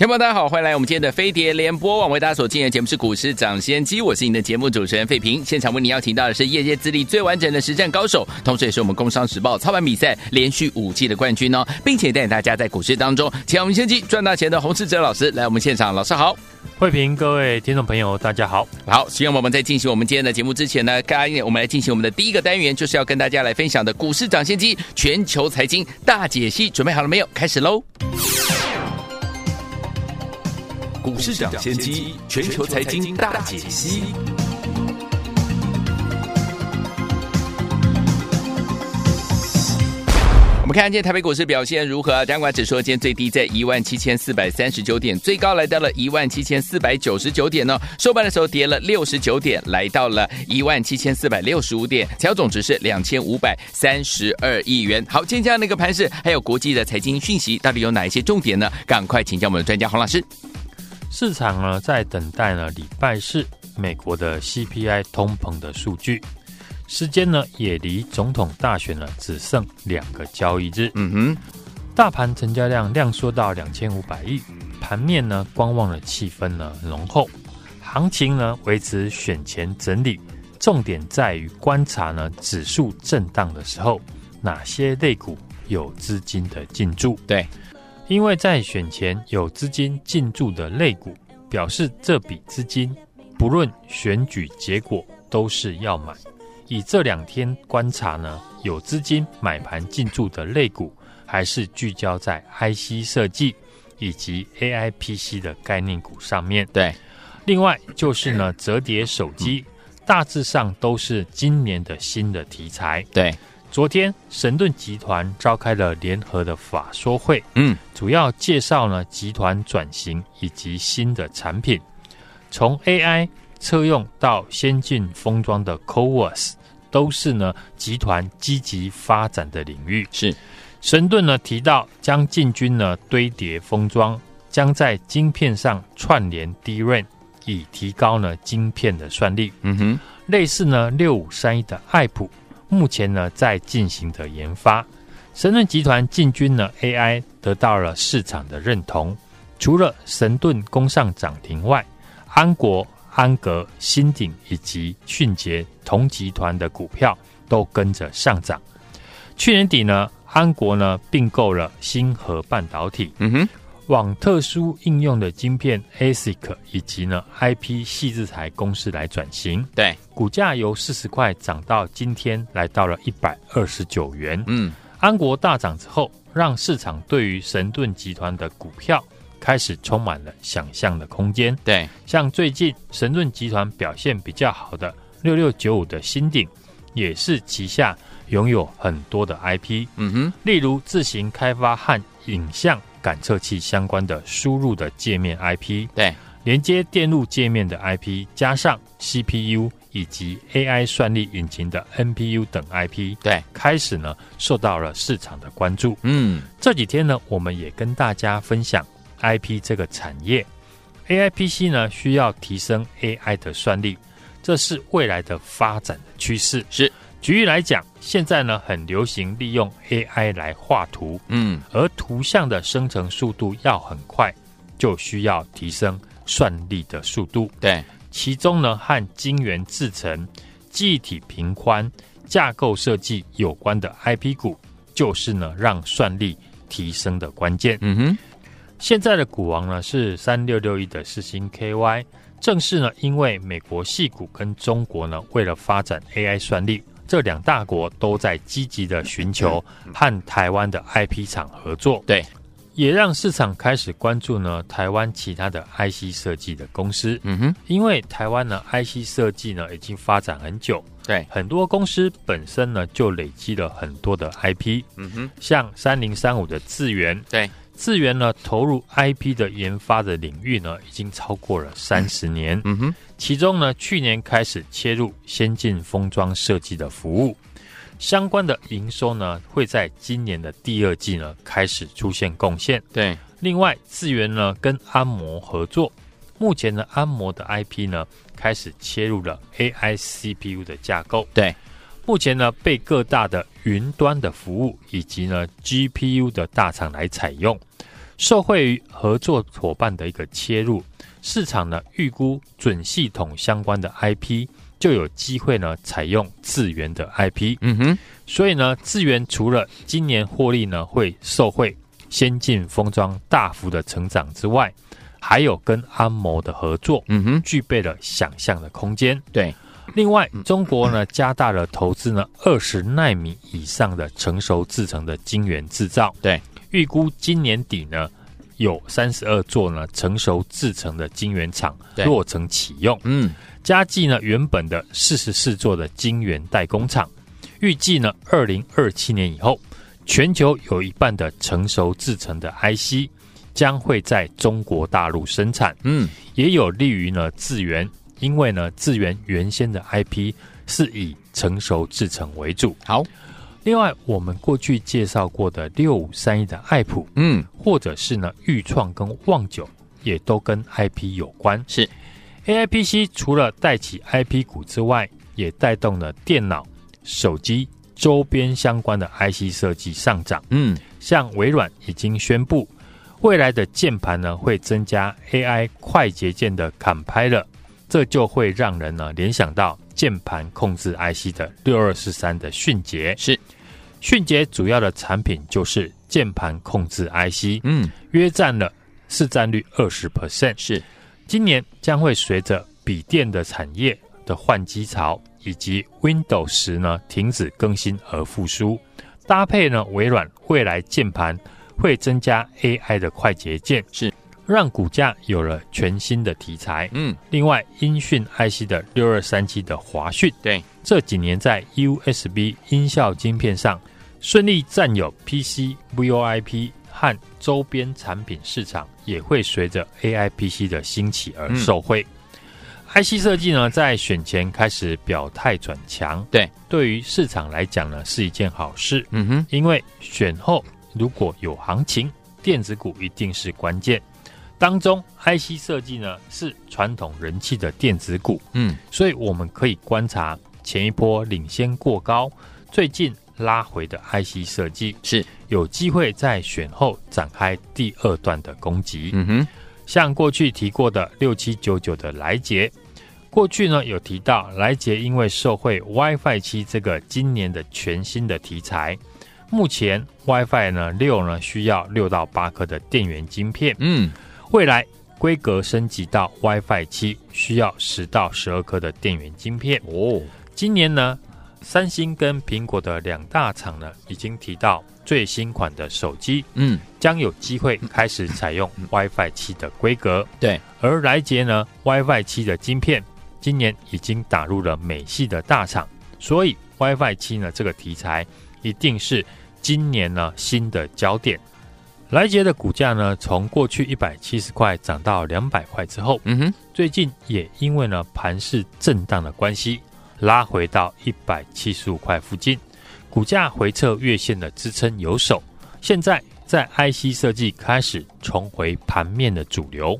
听众大家好，欢迎来我们今天的飞碟联播网，为大家所进行的节目是股市涨先机，我是您的节目主持人费平。现场为您邀请到的是业界资历最完整的实战高手，同时也是我们工商时报操盘比赛连续五季的冠军哦，并且带领大家在股市当中抢先机赚大钱的洪世哲老师来我们现场，老师好，费平，各位听众朋友大家好，好，希望我们在进行我们今天的节目之前呢，刚刚我们来进行我们的第一个单元，就是要跟大家来分享的股市涨先机全球财经大解析，准备好了没有？开始喽！股市涨先机，全球财经大解析。我们看今天台北股市表现如何？加权指数今天最低在一万七千四百三十九点，最高来到了一万七千四百九十九点呢。收盘的时候跌了六十九点，来到了一万七千四百六十五点，成交总值是两千五百三十二亿元。好，今天这样的一个盘势，还有国际的财经讯息，到底有哪一些重点呢？赶快请教我们的专家洪老师。市场呢在等待呢礼拜四美国的 CPI 通膨的数据，时间呢也离总统大选呢只剩两个交易日。嗯哼，大盘成交量量缩到两千五百亿，盘面呢观望的气氛呢浓厚，行情呢维持选前整理，重点在于观察呢指数震荡的时候，哪些类股有资金的进驻。对。因为在选前有资金进驻的类股，表示这笔资金不论选举结果都是要买。以这两天观察呢，有资金买盘进驻的类股，还是聚焦在 IC 设计以及 AIPC 的概念股上面。对，另外就是呢，折叠手机大致上都是今年的新的题材。对。昨天，神盾集团召开了联合的法说会，嗯，主要介绍呢集团转型以及新的产品，从 AI 车用到先进封装的 CoWoS，都是呢集团积极发展的领域。是，神盾呢提到将进军呢堆叠封装，将在晶片上串联 DRAM，以提高呢晶片的算力。嗯哼，类似呢六五三一的爱普。目前呢，在进行的研发，神盾集团进军了 AI，得到了市场的认同。除了神盾攻上涨停外，安国、安格、新鼎以及迅捷同集团的股票都跟着上涨。去年底呢，安国呢并购了星河半导体。嗯哼。往特殊应用的晶片 ASIC 以及呢 IP 细制材公司来转型，对，股价由四十块涨到今天来到了一百二十九元。嗯，安国大涨之后，让市场对于神盾集团的股票开始充满了想象的空间。对，像最近神盾集团表现比较好的六六九五的新鼎，也是旗下拥有很多的 IP。嗯哼，例如自行开发和影像。感测器相关的输入的界面 IP，对，连接电路界面的 IP，加上 CPU 以及 AI 算力引擎的 NPU 等 IP，对，开始呢受到了市场的关注。嗯，这几天呢，我们也跟大家分享 IP 这个产业，AI PC 呢需要提升 AI 的算力，这是未来的发展的趋势。是。举例来讲，现在呢很流行利用 AI 来画图，嗯，而图像的生成速度要很快，就需要提升算力的速度。对，其中呢和晶圆制成、记忆体频宽、架构设计有关的 IP 股，就是呢让算力提升的关键。嗯哼，现在的股王呢是三六六一的四星 KY，正是呢因为美国系股跟中国呢为了发展 AI 算力。这两大国都在积极的寻求和台湾的 IP 厂合作，对，也让市场开始关注呢台湾其他的 IC 设计的公司。嗯哼，因为台湾呢 IC 设计呢已经发展很久，对，很多公司本身呢就累积了很多的 IP，嗯哼，像三零三五的智源，对，智源呢投入 IP 的研发的领域呢已经超过了三十年，嗯哼，其中呢去年开始切入先进封装设计的服务，相关的营收呢会在今年的第二季呢开始出现贡献，对，另外智源呢跟安摩合作。目前呢，安摩的 IP 呢开始切入了 AI CPU 的架构。对，目前呢被各大的云端的服务以及呢 GPU 的大厂来采用。受惠于合作伙伴的一个切入，市场呢预估准系统相关的 IP 就有机会呢采用智源的 IP。嗯哼，所以呢，智源除了今年获利呢会受惠先进封装大幅的成长之外，还有跟安谋的合作，嗯哼，具备了想象的空间。对，另外，中国呢加大了投资呢二十纳米以上的成熟制程的晶圆制造。对，预估今年底呢有三十二座呢成熟制成的晶圆厂落成启用。嗯，加计呢原本的四十四座的晶圆代工厂，预计呢二零二七年以后，全球有一半的成熟制成的 IC。将会在中国大陆生产，嗯，也有利于呢智源，因为呢智源原先的 IP 是以成熟制成为主。好，另外我们过去介绍过的六五三一的爱普，嗯，或者是呢豫创跟旺九，也都跟 IP 有关。是 AIPC 除了带起 IP 股之外，也带动了电脑、手机周边相关的 IC 设计上涨。嗯，像微软已经宣布。未来的键盘呢，会增加 AI 快捷键的 Compiler，这就会让人呢联想到键盘控制 IC 的六二四三的迅捷。是，迅捷主要的产品就是键盘控制 IC，嗯，约占了市占率二十 percent。是，今年将会随着笔电的产业的换机潮，以及 Windows 十呢停止更新而复苏，搭配呢微软未来键盘。会增加 AI 的快捷键，是让股价有了全新的题材。嗯，另外，音讯 IC 的六二三七的华讯，对这几年在 USB 音效晶片上顺利占有 PC VoIP 和周边产品市场，也会随着 AI PC 的兴起而受惠。嗯、IC 设计呢，在选前开始表态转强，对，对于市场来讲呢，是一件好事。嗯哼，因为选后。如果有行情，电子股一定是关键。当中，IC 设计呢是传统人气的电子股，嗯，所以我们可以观察前一波领先过高，最近拉回的 IC 设计是。有机会在选后展开第二段的攻击。嗯哼，像过去提过的六七九九的来捷，过去呢有提到来捷因为受惠 WiFi 七这个今年的全新的题材。目前 WiFi 呢六呢需要六到八颗的电源晶片，嗯，未来规格升级到 WiFi 七需要十到十二颗的电源晶片哦。今年呢，三星跟苹果的两大厂呢已经提到最新款的手机，嗯，将有机会开始采用 WiFi 七的规格。对，而来捷呢 WiFi 七的晶片今年已经打入了美系的大厂，所以 WiFi 七呢这个题材一定是。今年呢，新的焦点，来捷的股价呢，从过去一百七十块涨到两百块之后，嗯哼，最近也因为呢盘势震荡的关系，拉回到一百七十五块附近，股价回撤月线的支撑有手，现在在 IC 设计开始重回盘面的主流，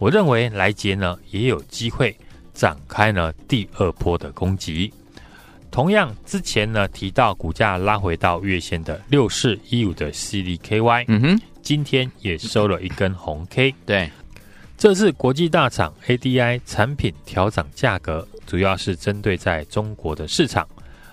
我认为莱捷呢也有机会展开呢第二波的攻击。同样，之前呢提到股价拉回到月线的六四一五的 CDKY，嗯哼，今天也收了一根红 K。对，这次国际大厂 ADI 产品调涨价格，主要是针对在中国的市场，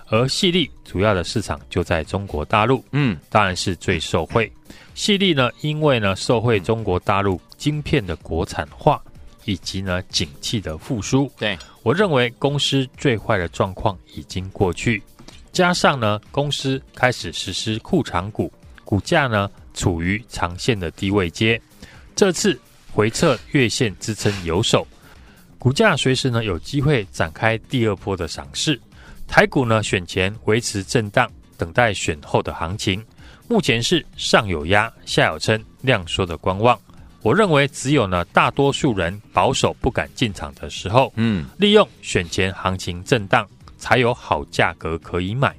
而矽力主要的市场就在中国大陆，嗯，当然是最受惠。矽力呢，因为呢受惠中国大陆晶片的国产化。以及呢，景气的复苏，对，我认为公司最坏的状况已经过去，加上呢，公司开始实施库藏股，股价呢处于长线的低位阶，这次回测月线支撑有守，股价随时呢有机会展开第二波的涨势。台股呢，选前维持震荡，等待选后的行情。目前是上有压，下有撑，量缩的观望。我认为只有呢，大多数人保守不敢进场的时候，嗯，利用选前行情震荡，才有好价格可以买。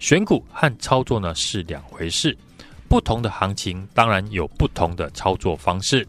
选股和操作呢是两回事，不同的行情当然有不同的操作方式。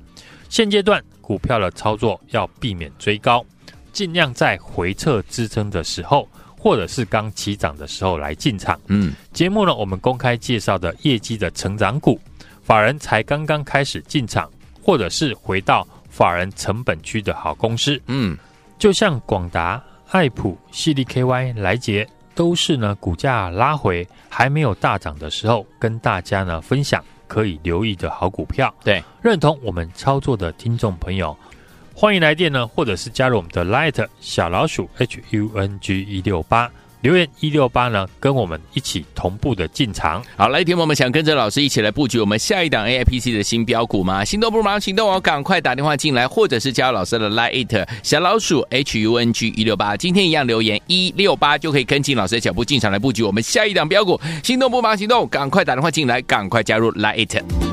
现阶段股票的操作要避免追高，尽量在回撤支撑的时候。或者是刚起涨的时候来进场。嗯，节目呢，我们公开介绍的业绩的成长股，法人才刚刚开始进场，或者是回到法人成本区的好公司。嗯，就像广达、爱普、CDKY、来杰，都是呢股价拉回还没有大涨的时候，跟大家呢分享可以留意的好股票。对，认同我们操作的听众朋友。欢迎来电呢，或者是加入我们的 Light 小老鼠 H U N G 一六八留言一六八呢，跟我们一起同步的进场。好，来电我们想跟着老师一起来布局我们下一档 A I P C 的新标股吗？心动不如马上行动哦，赶快打电话进来，或者是加入老师的 Light 小老鼠 H U N G 一六八，今天一样留言一六八就可以跟进老师的脚步进场来布局我们下一档标股。心动不如马上行动，赶快打电话进来，赶快加入 Light。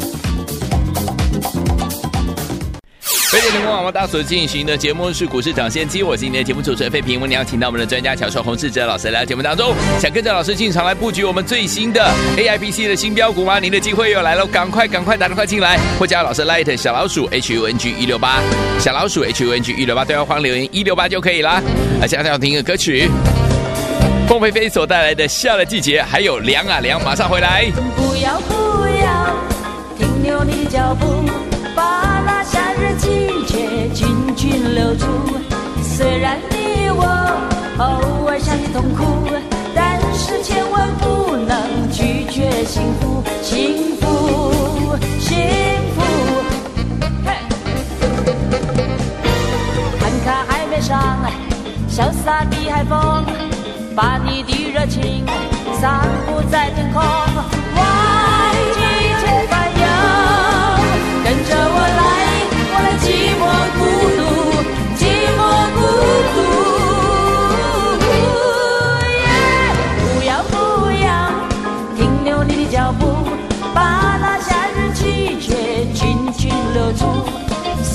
飞碟联播网大所进行的节目是股市抢先机，我是今天的节目主持人费平。我们要请到我们的专家乔帅洪志哲老师来到节目当中，想跟着老师进场来布局我们最新的 AIPC 的新标股吗？您的机会又来了，赶快赶快打电话进来，或加老师 Light 小老鼠 H U N G 一六八小老鼠 H U N G 一六八对话框留言一六八就可以啦。啊，现在要听一个歌曲，凤飞飞所带来的夏的季节，还有凉啊凉，马上回来。不要不要停留你脚步。季节静静流出，虽然你我偶尔想起痛苦，但是千万不能拒绝幸福，幸福，幸福。看看海面上潇洒的海风，把你的热情散布在天空。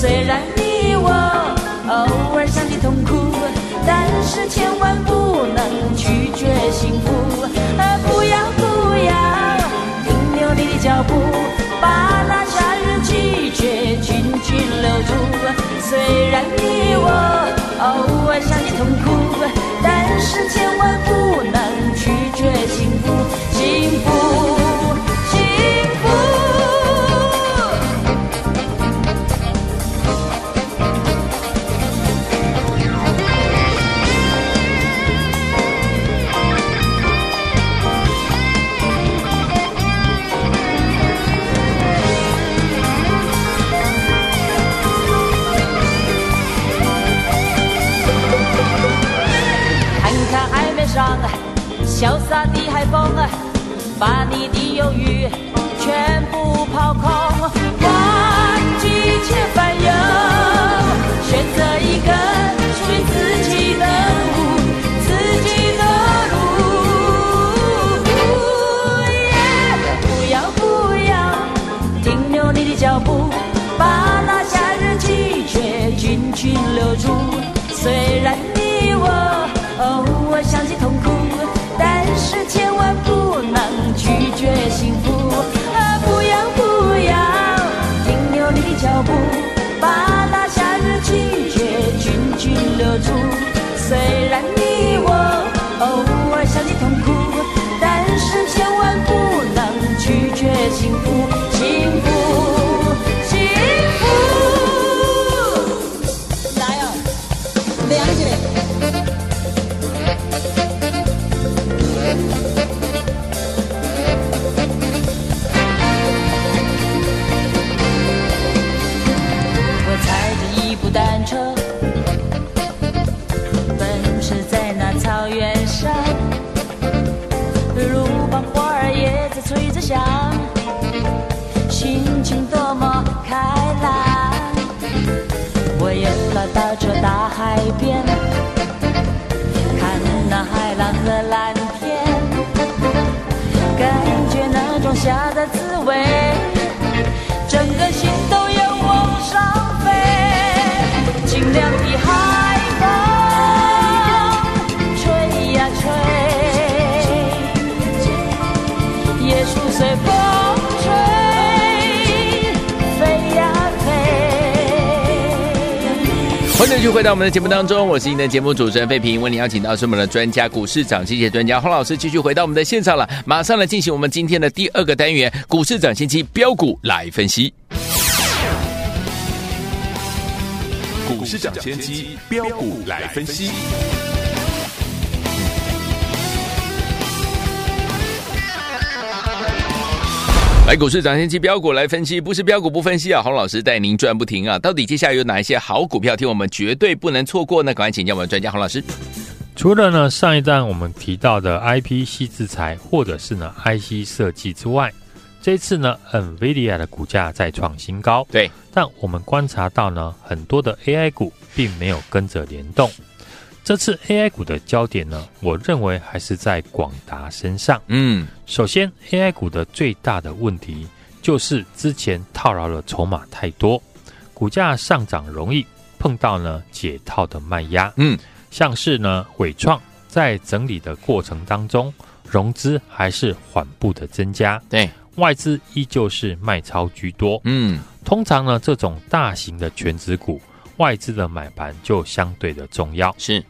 虽然你我偶尔想起痛苦，但是千万不能拒绝幸福。不要不要停留你的脚步，把那夏日季节紧紧留住。虽然你我偶尔想起痛苦，但是千万不能拒绝幸福，幸福。住。虽然继续回到我们的节目当中，我是您的节目主持人费平，为您邀请到是我们的专家股市涨跌专家洪老师，继续回到我们的现场了，马上来进行我们今天的第二个单元股市涨先机标股来分析。股市涨先机标股来分析。来，股市涨先机标股来分析，不是标股不分析啊！洪老师带您赚不停啊！到底接下来有哪一些好股票，听我们绝对不能错过呢？赶快请教我们专家洪老师。除了呢上一段我们提到的 IPC 制裁，或者是呢 IC 设计之外，这次呢 NVIDIA 的股价再创新高。对，但我们观察到呢，很多的 AI 股并没有跟着联动。这次 AI 股的焦点呢，我认为还是在广达身上。嗯，首先 AI 股的最大的问题就是之前套牢的筹码太多，股价上涨容易碰到呢解套的卖压。嗯，像是呢伟创在整理的过程当中，融资还是缓步的增加。对，外资依旧是卖超居多。嗯，通常呢这种大型的全值股。外资的买盘就相对的重要。是，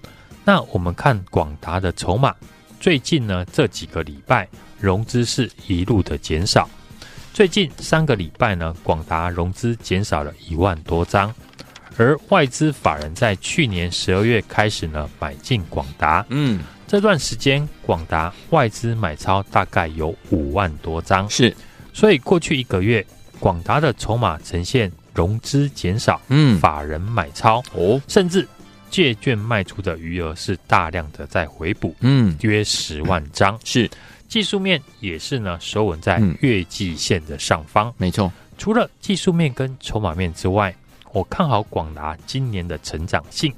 那我们看广达的筹码，最近呢这几个礼拜融资是一路的减少。最近三个礼拜呢，广达融资减少了一万多张，而外资法人在去年十二月开始呢买进广达。嗯，这段时间广达外资买超大概有五万多张。是，所以过去一个月广达的筹码呈现。融资减少，嗯，法人买超哦，甚至借券卖出的余额是大量的在回补，嗯，约十万张。是技术面也是呢，收稳在月季线的上方。没错，除了技术面跟筹码面之外，我看好广达今年的成长性。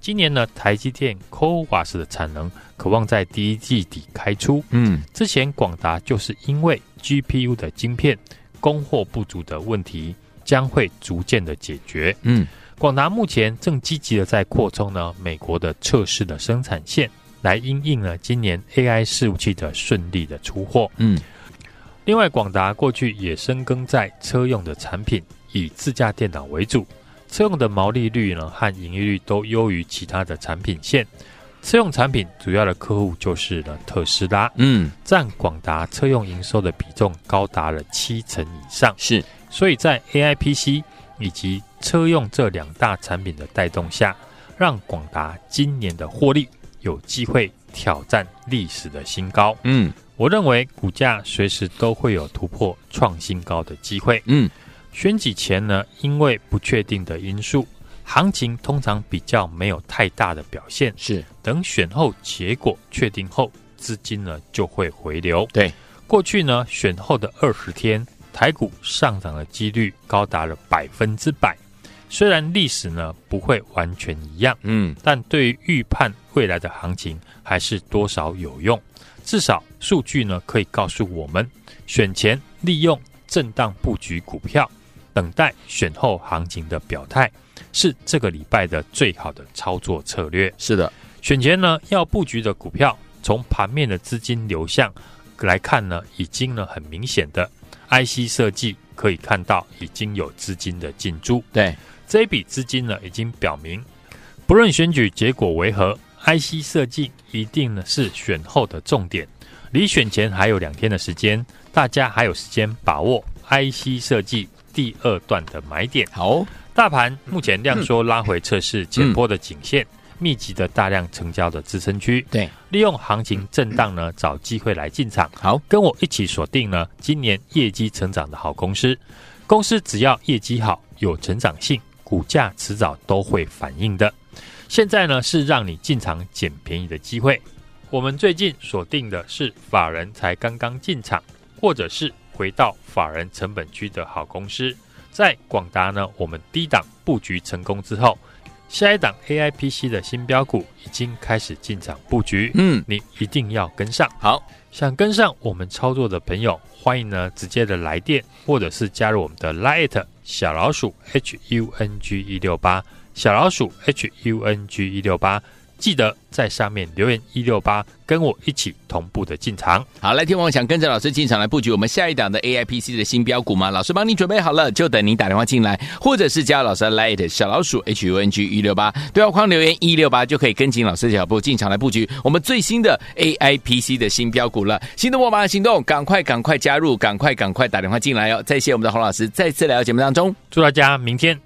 今年呢，台积电 c o w a s 的产能渴望在第一季底开出。嗯，之前广达就是因为 GPU 的晶片供货不足的问题。将会逐渐的解决。嗯，广达目前正积极的在扩充呢美国的测试的生产线，来因应呢今年 AI 伺服器的顺利的出货。嗯，另外，广达过去也深耕在车用的产品，以自家电脑为主，车用的毛利率呢和盈利率都优于其他的产品线。车用产品主要的客户就是呢特斯拉。嗯，占广达车用营收的比重高达了七成以上。是。所以在 AIPC 以及车用这两大产品的带动下，让广达今年的获利有机会挑战历史的新高。嗯，我认为股价随时都会有突破创新高的机会。嗯，选举前呢，因为不确定的因素，行情通常比较没有太大的表现。是，等选后结果确定后，资金呢就会回流。对，过去呢选后的二十天。台股上涨的几率高达了百分之百，虽然历史呢不会完全一样，嗯，但对于预判未来的行情还是多少有用。至少数据呢可以告诉我们，选前利用震荡布局股票，等待选后行情的表态，是这个礼拜的最好的操作策略。是的，选前呢要布局的股票，从盘面的资金流向来看呢，已经呢很明显的。IC 设计可以看到已经有资金的进驻，对这一笔资金呢，已经表明，不论选举结果为何，IC 设计一定呢是选后的重点。离选前还有两天的时间，大家还有时间把握 IC 设计第二段的买点。好，大盘目前量缩拉回测试前波的颈线。嗯密集的大量成交的支撑区，对，利用行情震荡呢，找机会来进场。好，跟我一起锁定呢，今年业绩成长的好公司。公司只要业绩好，有成长性，股价迟早都会反应的。现在呢，是让你进场捡便宜的机会。我们最近锁定的是法人才刚刚进场，或者是回到法人成本区的好公司。在广达呢，我们低档布局成功之后。下一档 AIPC 的新标股已经开始进场布局，嗯，你一定要跟上。好，想跟上我们操作的朋友，欢迎呢直接的来电，或者是加入我们的 Line 小老鼠 HUNG 一六八小老鼠 HUNG 一六八。记得在上面留言一六八，跟我一起同步的进场。好，来听我想跟着老师进场来布局我们下一档的 AIPC 的新标股吗？老师帮你准备好了，就等您打电话进来，或者是加老师的 Light 小老鼠 HUNG 一六八，对话框留言一六八就可以跟紧老师的脚步进场来布局我们最新的 AIPC 的新标股了。心动不马上行动，赶快赶快加入，赶快赶快打电话进来哦！再谢我们的洪老师再次来到节目当中，祝大家明天。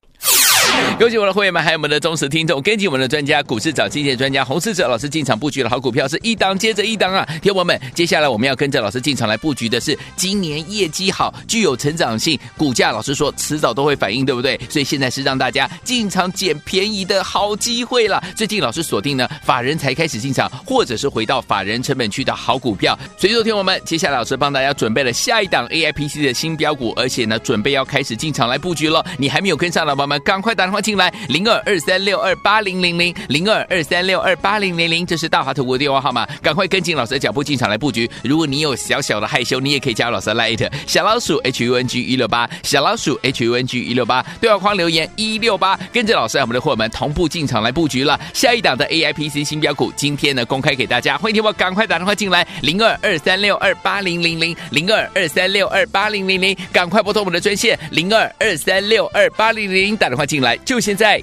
恭喜我们的会员们，还有我们的忠实听众，跟紧我们的专家股市涨先机专家洪世哲老师进场布局的好股票是一档接着一档啊！听友们，接下来我们要跟着老师进场来布局的是今年业绩好、具有成长性、股价老师说迟早都会反应，对不对？所以现在是让大家进场捡便宜的好机会了。最近老师锁定呢，法人才开始进场，或者是回到法人成本区的好股票。所以，说听友们，接下来老师帮大家准备了下一档 AIPC 的新标股，而且呢，准备要开始进场来布局了。你还没有跟上的宝宝们，赶快打打电话进来，零二二三六二八零零零，零二二三六二八零零零，这是大华投顾的电话号码，赶快跟紧老师的脚步进场来布局。如果你有小小的害羞，你也可以加入老师的 light 小老鼠 H U N G 一六八，小老鼠 H U N G 一六八，对话框留言一六八，跟着老师我们的伙伴们同步进场来布局了。下一档的 A I P C 新标股，今天呢公开给大家，欢迎听我赶快打电话进来，零二二三六二八零零零，零二二三六二八零零零，赶快拨通我们的专线零二二三六二八零零零，打电话进来就现在。